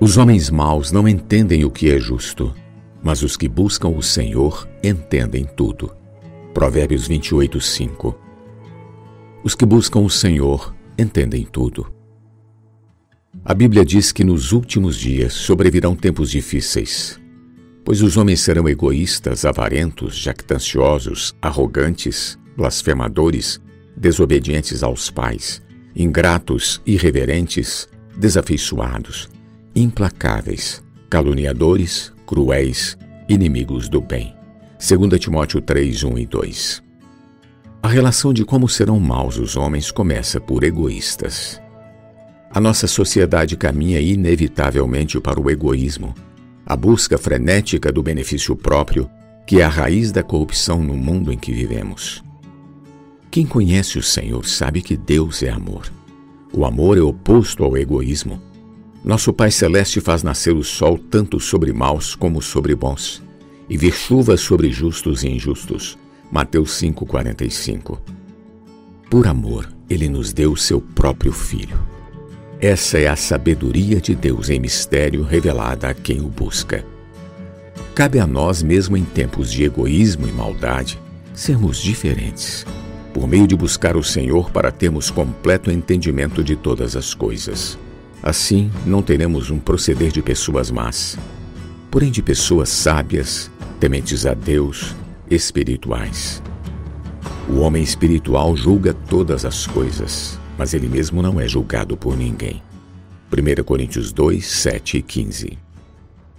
Os homens maus não entendem o que é justo, mas os que buscam o Senhor entendem tudo. Provérbios 28, 5 Os que buscam o Senhor entendem tudo. A Bíblia diz que nos últimos dias sobrevirão tempos difíceis, pois os homens serão egoístas, avarentos, jactanciosos, arrogantes, blasfemadores, desobedientes aos pais, ingratos, irreverentes, desafeiçoados, implacáveis, caluniadores, cruéis, inimigos do bem. 2 Timóteo 3, 1 e 2. A relação de como serão maus os homens começa por egoístas. A nossa sociedade caminha inevitavelmente para o egoísmo, a busca frenética do benefício próprio, que é a raiz da corrupção no mundo em que vivemos. Quem conhece o Senhor sabe que Deus é amor. O amor é oposto ao egoísmo. Nosso Pai Celeste faz nascer o sol tanto sobre maus como sobre bons, e vir chuva sobre justos e injustos. Mateus 5,45. Por amor, Ele nos deu seu próprio Filho. Essa é a sabedoria de Deus em mistério revelada a quem o busca. Cabe a nós, mesmo em tempos de egoísmo e maldade, sermos diferentes, por meio de buscar o Senhor para termos completo entendimento de todas as coisas. Assim, não teremos um proceder de pessoas más, porém de pessoas sábias, tementes a Deus, espirituais. O homem espiritual julga todas as coisas, mas ele mesmo não é julgado por ninguém. 1 Coríntios 2, 7 e 15